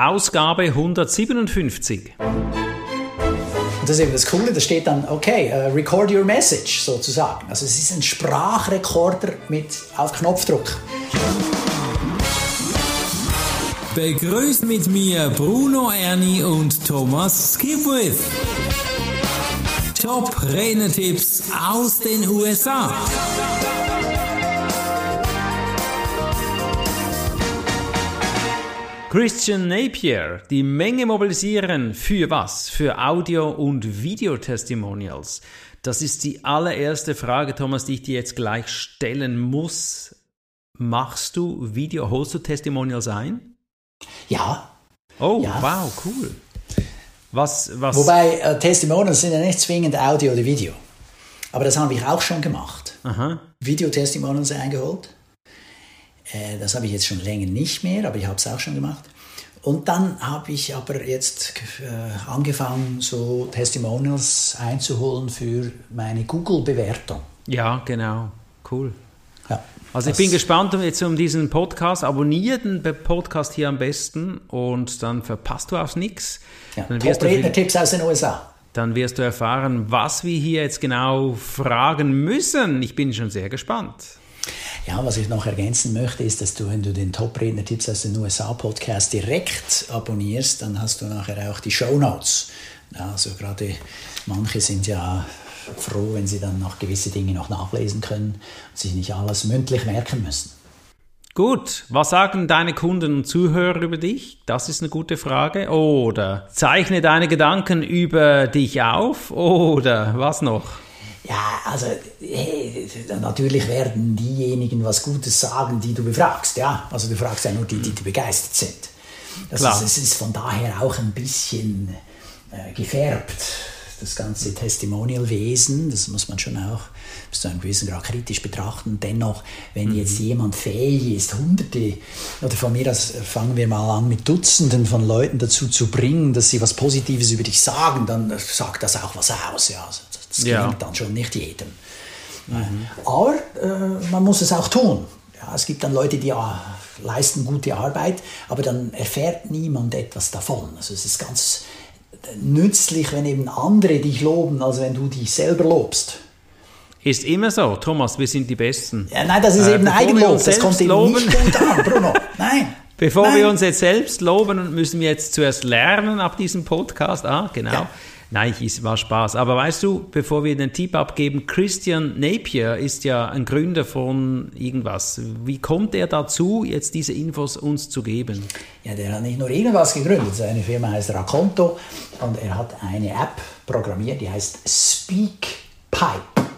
Ausgabe 157. Und das ist eben das Coole, da steht dann, okay, uh, record your message sozusagen. Also es ist ein Sprachrekorder mit auf Knopfdruck. Begrüßt mit mir Bruno Ernie und Thomas Skipwith. Top Renetipps aus den USA. Christian Napier, die Menge mobilisieren für was? Für Audio- und Videotestimonials. Das ist die allererste Frage, Thomas, die ich dir jetzt gleich stellen muss. Machst du Video, holst du Testimonials ein? Ja. Oh, Ja. wow, cool. Was, was? Wobei äh, Testimonials sind ja nicht zwingend Audio oder Video. Aber das haben wir auch schon gemacht. Aha. Videotestimonials eingeholt. Äh, das habe ich jetzt schon länger nicht mehr, aber ich habe es auch schon gemacht. Und dann habe ich aber jetzt äh, angefangen, so Testimonials einzuholen für meine Google-Bewertung. Ja, genau. Cool. Ja, Also ich bin gespannt um jetzt um diesen Podcast. Abonnier den Podcast hier am besten und dann verpasst du auch nichts. Ja, Top-Redner-Tipps aus den USA. dann wirst du erfahren, was wir hier jetzt genau fragen müssen. Ich bin schon sehr gespannt. Ja, was ich noch ergänzen möchte, ist, dass du, wenn du den Top-Redner-Tipps aus den USA-Podcast direkt abonnierst, dann hast du nachher auch die Shownotes. Ja, also gerade manche sind ja froh, wenn sie dann noch gewisse Dinge noch nachlesen können und sich nicht alles mündlich merken müssen. Gut, was sagen deine Kunden und Zuhörer über dich? Das ist eine gute Frage. Oder zeichne deine Gedanken über dich auf? Oder was noch? Ja, also hey, natürlich werden diejenigen was Gutes sagen, die du befragst. Ja, also du fragst ja nur die, die, die begeistert sind. Das Klar. ist, es ist von daher auch ein bisschen äh, gefärbt, das ganze Testimonial-Wesen. Das muss man schon auch bis zu einem gewissen Grad kritisch betrachten. Dennoch, wenn jetzt jemand fähig ist, Hunderte oder von mir aus äh, fangen wir mal an mit Dutzenden von Leuten dazu zu bringen, dass sie was Positives über dich sagen, dann äh, sagt das auch was aus. Ja, also das, Ja. gelingt dann schon nicht jedem. Aber äh, man muss es auch tun. Ja, es gibt dann Leute, die ja, leisten gute Arbeit, aber dann erfährt niemand etwas davon. Also es ist ganz nützlich, wenn eben andere dich loben, als wenn du dich selber lobst. Ist immer so. Thomas, wir sind die Besten. Ja, nein, das ist Äh, eben Eigenlob. Das kommt eben loben- nicht gut an, Bruno. Nein. Bevor Nein. wir uns jetzt selbst loben, müssen wir jetzt zuerst lernen ab diesem Podcast. Ah, genau. Ja. Nein, es war Spaß. Aber weißt du, bevor wir den Tipp abgeben, Christian Napier ist ja ein Gründer von irgendwas. Wie kommt er dazu, jetzt diese Infos uns zu geben? Ja, der hat nicht nur irgendwas gegründet. Seine Firma heißt Raconto und er hat eine App programmiert, die heißt SpeakPipe.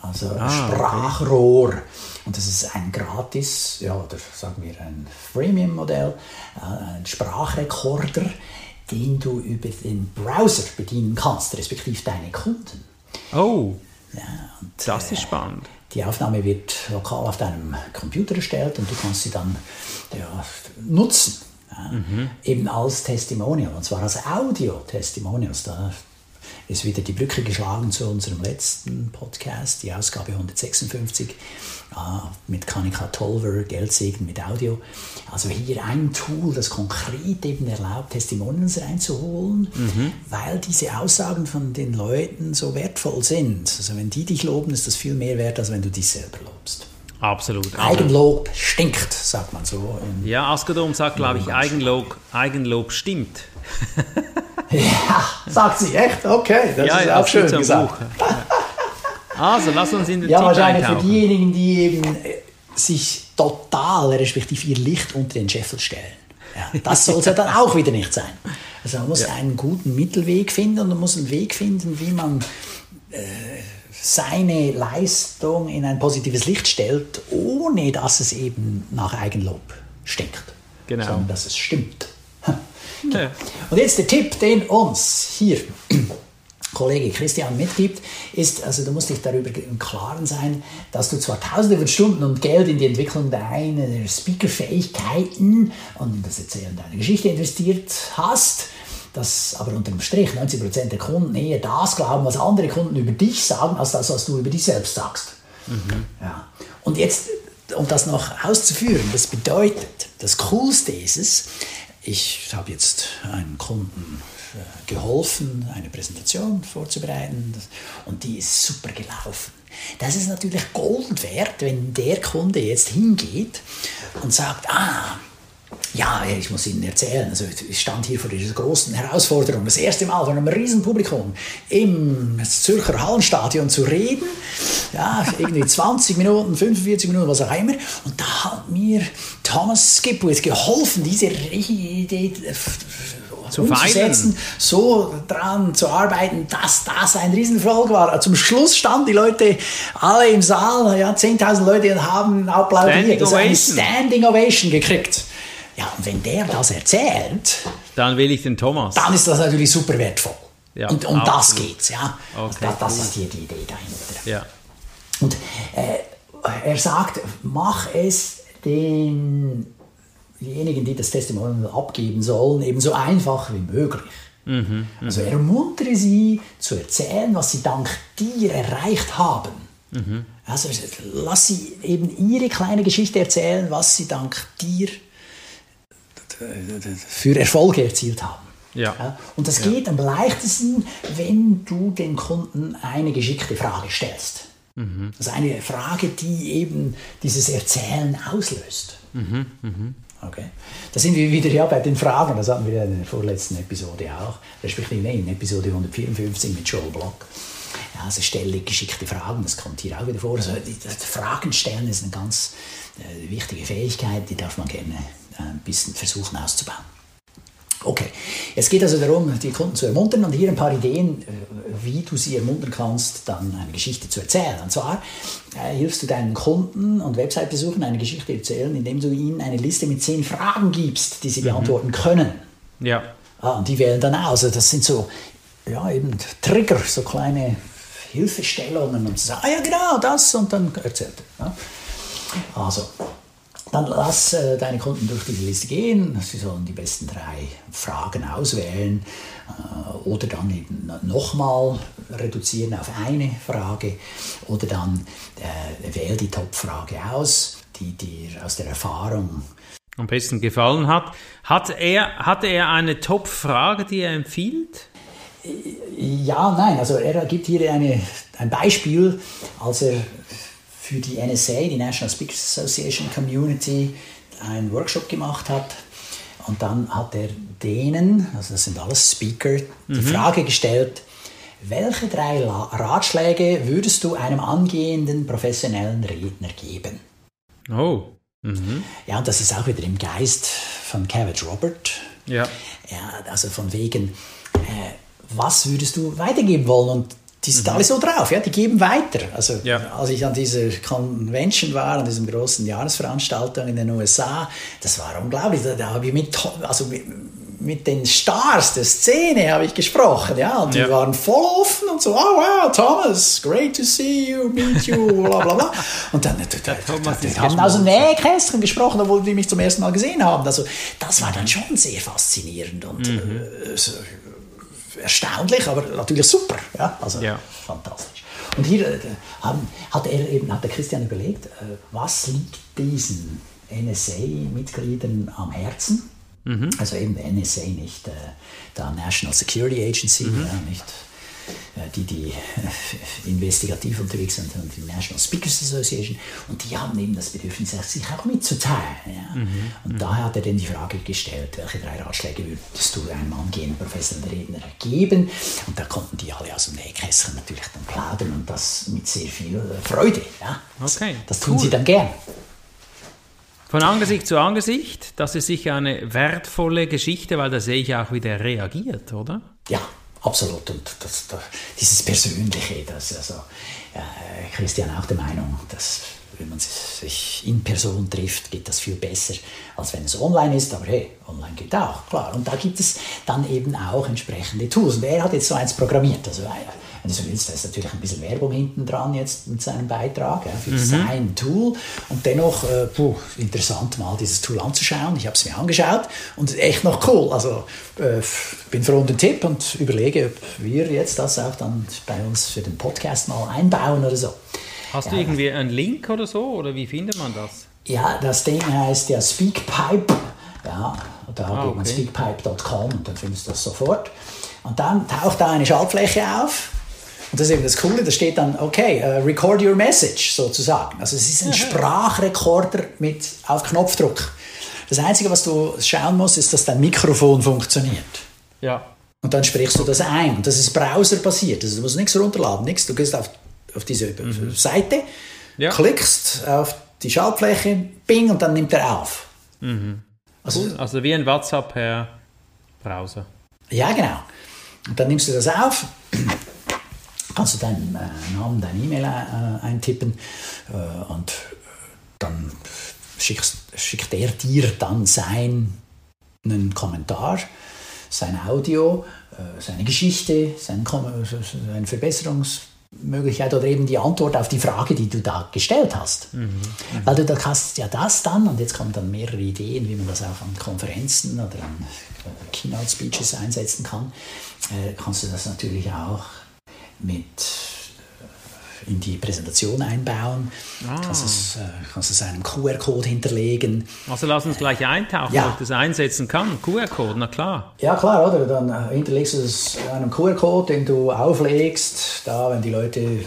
Also ein Sprachrohr. Und das ist ein gratis, ja, oder sagen wir ein Freemium-Modell, äh, ein Sprachrekorder, den du über den Browser bedienen kannst, respektive deine Kunden. Oh, Ja, und das ist spannend. die Aufnahme wird lokal auf deinem Computer erstellt und du kannst sie dann ja, nutzen. Ja, Eben als Testimonial, und zwar als Audio-Testimonials. Da ist wieder die Brücke geschlagen zu unserem letzten Podcast, die Ausgabe 156 ah, mit Kanika Tolver, Geldsegen mit Audio. Also hier ein Tool, das konkret eben erlaubt, Testimonials reinzuholen, weil diese Aussagen von den Leuten so wertvoll sind. Also wenn die dich loben, ist das viel mehr wert, als wenn du dich selber lobst. Absolut. Eigenlob stinkt, sagt man so. Ja, Askedom sagt, glaube ich, Eigenlob, Eigenlob stimmt. Ja, sagt sie, echt? Okay, das ja, ist ja, auch schön gesagt. Ja. Also, lass uns in den Ja, wahrscheinlich für diejenigen, die eben äh, sich total, respektive ihr Licht unter den Scheffel stellen. Ja, das soll es ja dann auch wieder nicht sein. Also man muss einen guten Mittelweg finden und man muss einen Weg finden, wie man äh, seine Leistung in ein positives Licht stellt, ohne dass es eben nach Eigenlob stinkt. Genau. Sondern dass es stimmt. Ja. Und jetzt der Tipp, den uns hier Kollege Christian mitgibt, ist, also du musst dich darüber im Klaren sein, dass du zwar tausende von Stunden und Geld in die Entwicklung deiner Speakerfähigkeiten und das Erzählen deiner Geschichte investiert hast, dass aber unter dem Strich 90% der Kunden eher das glauben, was andere Kunden über dich sagen, als das, was du über dich selbst sagst. Ja. Und jetzt, um das noch auszuführen, das bedeutet, das Coolste ist es, ich habe jetzt einem Kunden äh, geholfen, eine Präsentation vorzubereiten und die ist super gelaufen. Das ist natürlich Gold wert, wenn der Kunde jetzt hingeht und sagt, ah, ja, ich muss Ihnen erzählen, also ich stand hier vor dieser großen Herausforderung, das erste Mal vor einem riesen Publikum im Zürcher Hallenstadion zu reden, ja, irgendwie 20 Minuten, 45 Minuten, was auch immer, und da hat mir Thomas Skipwith geholfen, diese Idee Zu umzusetzen, so dran zu arbeiten, dass das ein Riesenfolg war. Zum Schluss standen die Leute alle im Saal, ja, 10.000 Leute und haben applaudiert. Ist eine. Standing Ovation gekriegt. Ja, und wenn der das erzählt, Dann will ich den Thomas. dann ist das natürlich super wertvoll. Ja, und um das geht's, ja. Okay, das das cool. ist hier die Idee dahinter. Ja. Und äh, er sagt, mach es denjenigen, die das Testimonial abgeben sollen, eben so einfach wie möglich. Mhm, also ermuntere sie zu erzählen, was sie dank dir erreicht haben. Mhm. Also lass sie eben ihre kleine Geschichte erzählen, was sie dank dir für Erfolge erzielt haben. Ja. Und das geht am leichtesten, wenn du den Kunden eine geschickte Frage stellst. Also eine Frage, die eben dieses Erzählen auslöst. Okay. Da sind wir wieder ja bei den Fragen, das hatten wir in der vorletzten Episode auch, respektive in Episode 154 mit Joel Block. Ja, also stelle geschickte Fragen, das kommt hier auch wieder vor. Also die, das Fragen stellen ist eine ganz äh, wichtige Fähigkeit, die darf man gerne ein bisschen versuchen auszubauen. Okay, es geht also darum, die Kunden zu ermuntern und hier ein paar Ideen, äh, wie du sie ermuntern kannst, dann eine Geschichte zu erzählen. Und zwar äh, hilfst du deinen Kunden und Website-Besuchern eine Geschichte erzählen, indem du ihnen eine Liste mit zehn Fragen gibst, die sie beantworten können. Ja. Ah, und die wählen dann aus. Also das sind so, ja, eben Trigger, so kleine Hilfestellungen und sagen, ah ja, genau, das und dann erzählt er. Ja. Also, dann lass äh, deine Kunden durch diese Liste gehen. Sie sollen die besten drei Fragen auswählen äh, oder dann eben nochmal reduzieren auf eine Frage oder dann äh, wähl die Top-Frage aus, die dir aus der Erfahrung Am besten gefallen hat. Hat er, hatte er eine Top-Frage, die er empfiehlt? Ja, nein, also er gibt hier eine, ein Beispiel, als er für die NSA, die National Speakers Association Community, einen Workshop gemacht hat. Und dann hat er denen, also das sind alles Speaker, die Frage gestellt, welche drei Ratschläge würdest du einem angehenden professionellen Redner geben? Oh. Mhm. Ja, und das ist auch wieder im Geist von Cavett Robert, Ja. ja, also von wegen, äh, was würdest du weitergeben wollen? Und die sind alle so drauf, ja, die geben weiter. Also Ja. als ich an dieser Convention war, an diesem großen Jahresveranstaltung in den USA, das war unglaublich. Da, da habe ich mit, also mit, mit den Stars der Szene habe ich gesprochen, ja, und die Ja. waren voll offen und so, oh wow, Thomas, great to see you, meet you, bla bla bla. Und dann, da, die haben aus dem geschmolzen. Nähkästchen gesprochen, obwohl die mich zum ersten Mal gesehen haben. Also das war dann schon sehr faszinierend und äh, so, erstaunlich, aber natürlich super. Ja, also Ja. fantastisch. Und hier äh, haben, hat er eben, hat der Christian überlegt, äh, was liegt diesen NSA-Mitgliedern am Herzen? Also eben der NSA, nicht äh, der National Security Agency, ja, nicht die, die äh, investigativ unterwegs sind, sondern die National Speakers Association. Und die haben eben das Bedürfnis, sich auch mitzuteilen. Ja. Und daher hat er dann die Frage gestellt, welche drei Ratschläge würdest du einem angehenden professionellen Redner geben? Und da konnten die alle aus dem Nähkästchen natürlich dann plaudern und das mit sehr viel äh, Freude. Ja. Das, Okay, das tun cool. sie dann gern. Von Angesicht zu Angesicht, das ist sicher eine wertvolle Geschichte, weil da sehe ich auch, wie der reagiert, oder? Ja, absolut. Und das, das, dieses Persönliche, das also äh, Christian auch der Meinung, dass wenn man sich in Person trifft, geht das viel besser, als wenn es online ist. Aber hey, online geht auch, klar. Und da gibt es dann eben auch entsprechende Tools. Und er hat jetzt so eins programmiert. Also, wenn du so willst, da ist natürlich ein bisschen Werbung hinten dran jetzt mit seinem Beitrag ja, für sein Tool. Und dennoch, äh, puh, interessant mal dieses Tool anzuschauen. Ich habe es mir angeschaut und echt noch cool. Also äh, bin froh um den Tipp und überlege, ob wir jetzt das auch dann bei uns für den Podcast mal einbauen oder so. Hast du Ja. irgendwie einen Link oder so? Oder wie findet man das? Ja, das Ding heißt ja Speakpipe. Ja, Da Ah, geht man okay. speakpipe.com und dann findest du das sofort. Und dann taucht da eine Schaltfläche auf. Und das ist eben das Coole, da steht dann, okay, äh, record your message sozusagen. Also es ist ein Sprachrekorder mit auf Knopfdruck. Das Einzige, was du schauen musst, ist, dass dein Mikrofon funktioniert. Ja. Und dann sprichst du das ein. Und das ist browserbasiert. Also du musst nichts runterladen, nichts. Du gehst auf, auf diese Seite, Mhm. Ja. klickst auf die Schaltfläche, bing, und dann nimmt er auf. Also, Cool. Also wie ein WhatsApp per Browser. Ja, genau. Und dann nimmst du das auf, kannst du deinen äh, Namen, deine E-Mail äh, eintippen äh, und dann schickt er dir dann seinen Kommentar, sein Audio, seine Geschichte, seine, Verbesserungsmöglichkeit oder eben die Antwort auf die Frage, die du da gestellt hast. Weil du da kannst ja das dann, und jetzt kommen dann mehrere Ideen, wie man das auch an Konferenzen oder an Keynote-Speeches einsetzen kann, kannst du das natürlich auch mit äh, in die Präsentation einbauen, kannst, es, äh, kannst es einem QR-Code hinterlegen. Also lass uns gleich eintauchen, Ja. ob ich das einsetzen kann. QR-Code, na klar. Ja klar, oder? Dann äh, hinterlegst du es einem QR-Code, den du auflegst, da wenn die Leute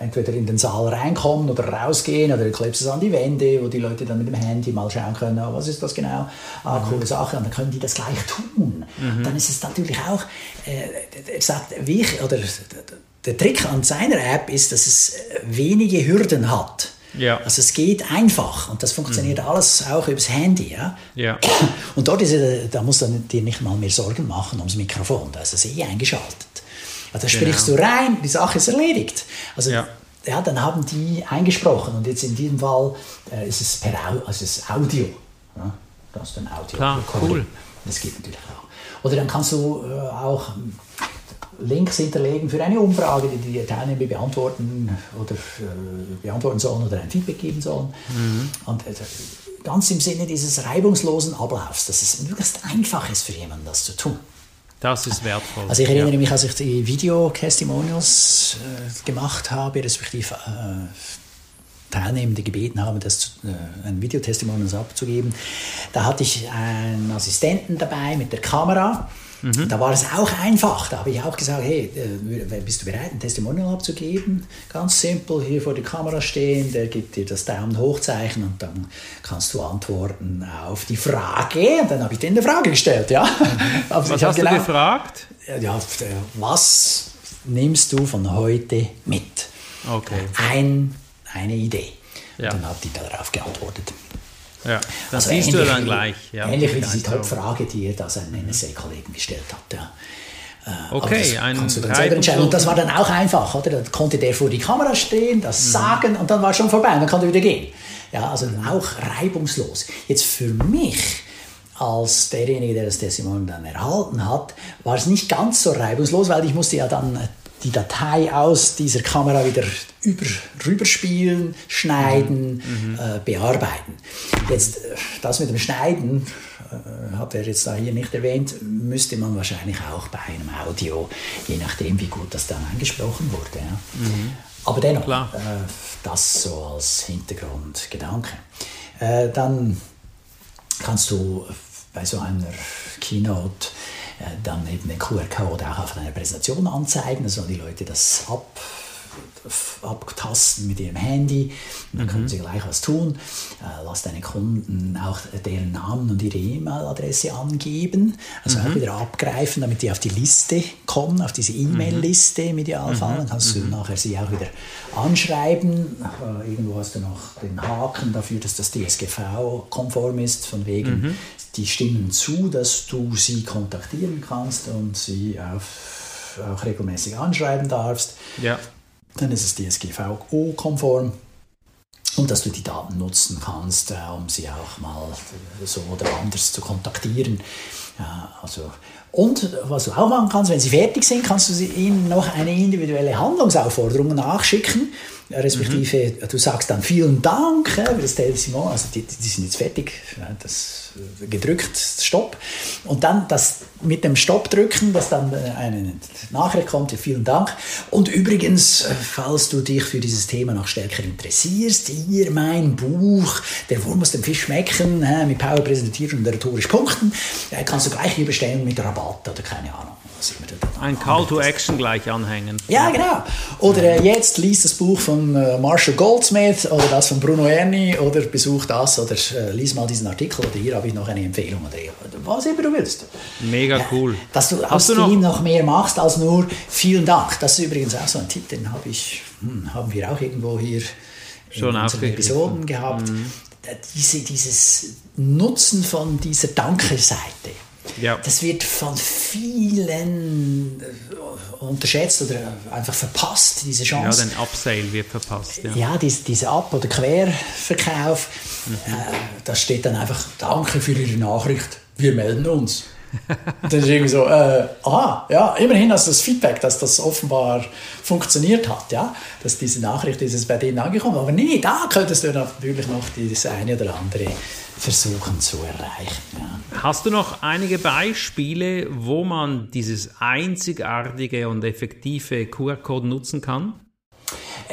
entweder in den Saal reinkommen oder rausgehen oder du klebst es an die Wände, wo die Leute dann mit dem Handy mal schauen können, ah, was ist das genau, ah, coole Sache, und dann können die das gleich tun. Dann ist es natürlich auch, äh, sagt, wie ich, oder der Trick an seiner App ist, dass es wenige Hürden hat. Ja. Also es geht einfach und das funktioniert alles auch übers Handy. Ja? Ja. Und dort ist es, da musst du dir nicht mal mehr Sorgen machen ums Mikrofon, da ist es eh eingeschaltet. Ja, da sprichst du rein, die Sache ist erledigt. Also Ja. ja. dann haben die eingesprochen und jetzt in diesem Fall äh, ist es per Au also es Audio. Ja? Da hast du ein Audio. Klar, cool. Das geht natürlich auch. Oder dann kannst du äh, auch Links hinterlegen für eine Umfrage, die die Teilnehmer beantworten oder äh, beantworten sollen oder ein Feedback geben sollen. Mhm. Und äh, ganz im Sinne dieses reibungslosen Ablaufs, dass es möglichst einfach ist für jemanden, das zu tun. Das ist wertvoll. Also ich erinnere ja. mich, als ich die Video-Testimonials äh, gemacht habe, respektive äh, Teilnehmende gebeten habe, das zu, äh, ein Videotestimonials abzugeben, da hatte ich einen Assistenten dabei mit der Kamera. Da war es auch einfach. Da habe ich auch gesagt, hey, äh, bist du bereit, ein Testimonial abzugeben? Ganz simpel, hier vor der Kamera stehen, der gibt dir das Daumen hochzeichen und dann kannst du antworten auf die Frage. Und dann habe ich dir eine Frage gestellt, ja. Also Was hast du gefragt? ja, äh, was nimmst du von heute mit? Okay. Ein, eine Idee. Ja. Und dann hat die darauf geantwortet. Ja. Das Also siehst du ähnlich dann wie- gleich. Ja, ähnlich wie diese Einstellung. Top-Frage, die er da seinen NSA-Kollegen gestellt hat. Ja. Äh, Okay, ein kannst du dann selber entscheiden. Und das war dann auch einfach, oder? Dann konnte der vor die Kamera stehen, das Mhm. sagen und dann war schon vorbei und dann konnte er wieder gehen. Ja, also auch reibungslos. Jetzt für mich als derjenige, der das Testimonial dann erhalten hat, war es nicht ganz so reibungslos, weil ich musste ja dann die Datei aus dieser Kamera wieder über, rüberspielen, schneiden, äh, bearbeiten. Jetzt äh, das mit dem Schneiden äh, hat er jetzt da hier nicht erwähnt, müsste man wahrscheinlich auch bei einem Audio, je nachdem wie gut das dann eingesprochen wurde. Ja. Aber dennoch, Klar. äh, das so als Hintergrundgedanke. Äh, dann kannst du bei so einer Keynote dann eben den QR-Code auch auf deiner Präsentation anzeigen, dann sollen die Leute das ab, abtasten mit ihrem Handy, dann können sie gleich was tun. Äh, lass deine Kunden auch deren Namen und ihre E-Mail-Adresse angeben, also auch wieder abgreifen, damit die auf die Liste kommen, auf diese E-Mail-Liste im Idealfall. Dann kannst du nachher sie auch wieder anschreiben. Äh, irgendwo hast du noch den Haken dafür, dass das DSGV-konform ist, von wegen, die stimmen zu, dass du sie kontaktieren kannst und sie auf, auch regelmäßig anschreiben darfst. Ja. Dann ist es DSGVO-konform. Und dass du die Daten nutzen kannst, äh, um sie auch mal so oder anders zu kontaktieren. Ja, also, und was du auch machen kannst, wenn sie fertig sind, kannst du sie ihnen noch eine individuelle Handlungsaufforderung nachschicken. Respektive, du sagst dann vielen Dank äh, für das Testimonial, also die, die sind jetzt fertig, ja, das äh, gedrückt, Stopp. Und dann, dass mit dem Stopp drücken, dass dann äh, eine Nachricht kommt, vielen Dank. Und übrigens, äh, falls du dich für dieses Thema noch stärker interessierst, hier mein Buch, Der Wurm muss dem Fisch schmecken, mit Power präsentiert und rhetorisch punkten, kannst du gleich hier bestellen mit Rabatt oder keine Ahnung. Ein Call to Action gleich anhängen. Ja, genau. Oder äh, jetzt liest das Buch von äh, Marshall Goldsmith oder das von Bruno Erni oder besuch das oder äh, lies mal diesen Artikel oder hier habe ich noch eine Empfehlung oder was immer du willst. Mega cool. dass du aus dem noch? noch mehr machst als nur vielen Dank. Das ist übrigens auch so ein Tipp, den habe ich, hm, haben wir auch irgendwo hier Schon in unseren Episoden gehabt. Mhm. Diese, dieses Nutzen von dieser Danke-Seite ja. Das wird von vielen äh, unterschätzt oder einfach verpasst, diese Chance. Ja, den Upsale wird verpasst. Ja, ja diese, diese Ab- oder Querverkauf, mhm. äh, da steht dann einfach Danke für Ihre Nachricht, wir melden uns. Das ist irgendwie so, äh, aha, ja, immerhin hast du das Feedback, dass das offenbar funktioniert hat, ja, dass diese Nachricht ist bei denen angekommen. Aber nee, da könntest du natürlich noch das eine oder andere versuchen zu erreichen. Ja. Hast du noch einige Beispiele, wo man dieses einzigartige und effektive QR-Code nutzen kann?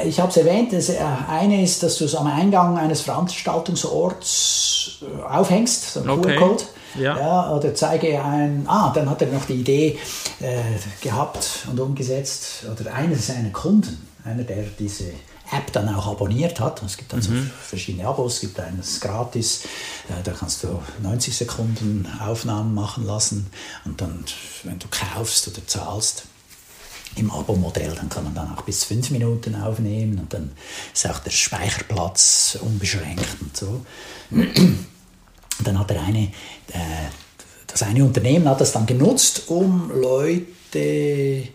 Ich habe es erwähnt, das äh, eine ist, dass du es am Eingang eines Veranstaltungsorts äh, aufhängst, so ein okay. QR-Code. Ja. ja. oder zeige ein, ah, dann hat er noch die Idee äh, gehabt und umgesetzt, oder einer seiner Kunden, einer, der diese App dann auch abonniert hat. Es gibt dann so mhm. verschiedene Abos, es gibt eines gratis, äh, da kannst du 90 Sekunden Aufnahmen machen lassen und dann, wenn du kaufst oder zahlst, im Abo-Modell, dann kann man dann auch bis fünf Minuten aufnehmen und dann ist auch der Speicherplatz unbeschränkt und so. Dann hat der eine, äh, das eine Unternehmen hat das dann genutzt, um Leute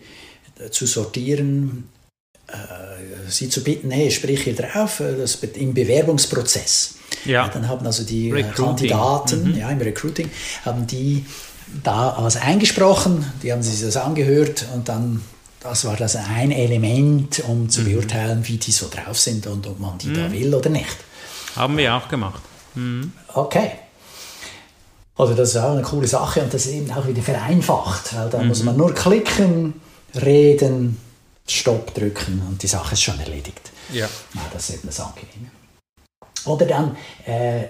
zu sortieren, äh, sie zu bitten, hey, sprich hier drauf, äh, das im Bewerbungsprozess. Ja. Dann haben also die äh, Recruiting. Kandidaten, mhm. ja, im Recruiting, haben die da was eingesprochen, die haben sich das angehört und dann, das war das ein Element, um zu mhm. beurteilen, wie die so drauf sind und ob man die mhm. da will oder nicht. Haben wir auch gemacht. Mhm. Okay. Also das ist auch eine coole Sache und das ist eben auch wieder vereinfacht, weil da mhm. muss man nur klicken, reden, Stopp drücken und die Sache ist schon erledigt. Ja. ja das ist eben das Angenehme. Oder dann, äh,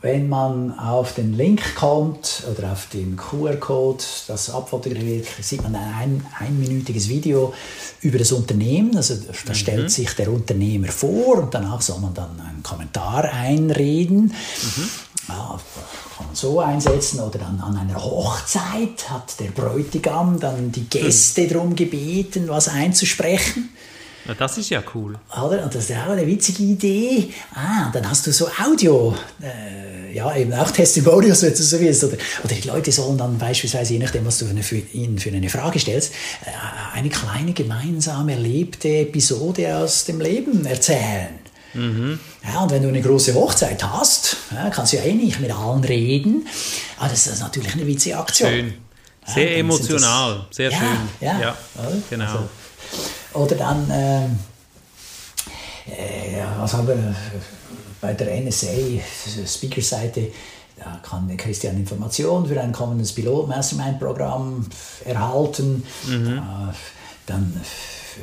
wenn man auf den Link kommt oder auf den QR-Code, das abfotografiert, sieht man ein einminütiges Video über das Unternehmen. Also da mhm. stellt sich der Unternehmer vor und danach soll man dann einen Kommentar einreden. Mhm. Ja, kann man so einsetzen oder dann an einer Hochzeit hat der Bräutigam dann die Gäste hm. darum gebeten, was einzusprechen. Na, das ist ja cool. Oder? Und das ist auch eine witzige Idee. Ah, dann hast du so Audio, äh, ja, eben auch Testimonials, wenn du so willst. Oder, oder die Leute sollen dann beispielsweise, je nachdem, was du für, ihnen für eine Frage stellst, äh, eine kleine gemeinsam erlebte Episode aus dem Leben erzählen. Mhm. Ja, und wenn du eine große Hochzeit hast, ja, kannst du ja eh nicht mit allen reden. Aber das ist natürlich eine witzige Aktion. Schön. Sehr ja, emotional, das, sehr schön. Ja, ja. genau. Also, oder dann, ähm, äh, was haben wir bei der NSA, Speaker-Seite, da kann Christian Informationen für ein kommendes Pilot-Mastermind-Programm erhalten. Mhm. Äh, dann äh,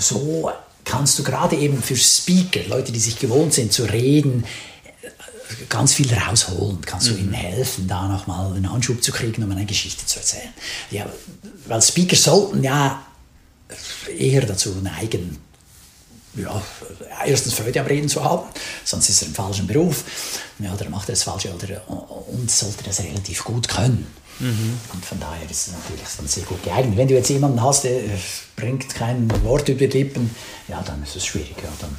so kannst du gerade eben für Speaker, Leute, die sich gewohnt sind zu reden, ganz viel rausholen. Kannst du mhm. ihnen helfen, da nochmal einen Anschub zu kriegen, um eine Geschichte zu erzählen. Ja, weil Speaker sollten ja eher dazu neigen, ja, erstens Freude am Reden zu haben, sonst ist er im falschen Beruf, ja, oder macht er das Falsche, oder, und sollte das relativ gut können. Mhm. Und von daher ist es natürlich dann sehr gut geeignet. Wenn du jetzt jemanden hast, der bringt kein Wort über die Lippen, ja, dann ist es schwierig. Ja, dann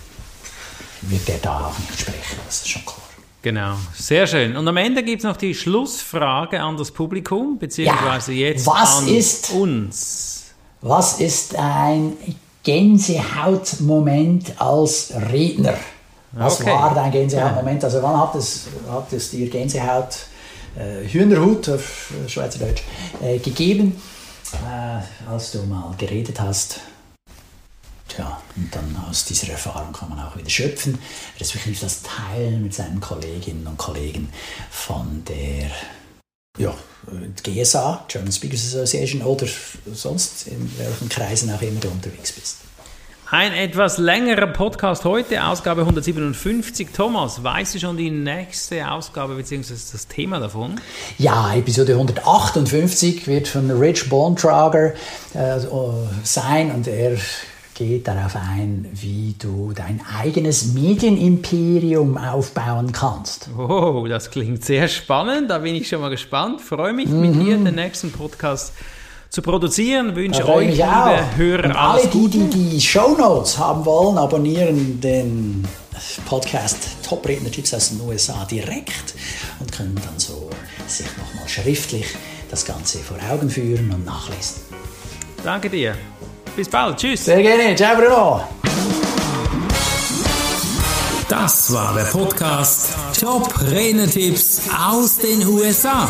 wird der da auch nicht sprechen, das ist schon klar. Genau, sehr schön. Und am Ende gibt es noch die Schlussfrage an das Publikum, beziehungsweise ja, jetzt an ist, uns. Was ist ein Gänsehautmoment als Redner? Was okay. war dein Gänsehautmoment? Also wann hat es, hat es dir Gänsehaut äh, Hühnerhut auf Schweizerdeutsch äh, gegeben, äh, als du mal geredet hast. Tja, und dann aus dieser Erfahrung kann man auch wieder schöpfen, respektive das Teilen mit seinen Kolleginnen und Kollegen von der ja, GSA, German Speakers Association, oder sonst in welchen Kreisen auch immer du unterwegs bist. Ein etwas längerer Podcast heute, Ausgabe 157. Thomas, weißt du schon die nächste Ausgabe bzw. das Thema davon? Ja, Episode 158 wird von Rich Bontrager äh, sein und er geht darauf ein, wie du dein eigenes Medienimperium aufbauen kannst. Oh, das klingt sehr spannend. Da bin ich schon mal gespannt. Freue mich mhm. mit dir den nächsten Podcast zu produzieren. Wünsche euch, liebe auch. Hörer, Und alle, die, die die Shownotes haben wollen, abonnieren den Podcast Top Redner-Tipps aus den USA direkt und können dann so sich nochmal schriftlich das Ganze vor Augen führen und nachlesen. Danke dir. Bis bald. Tschüss. Sehr gerne. Ciao, Bruno. Das war der Podcast Top Renetipps aus den USA.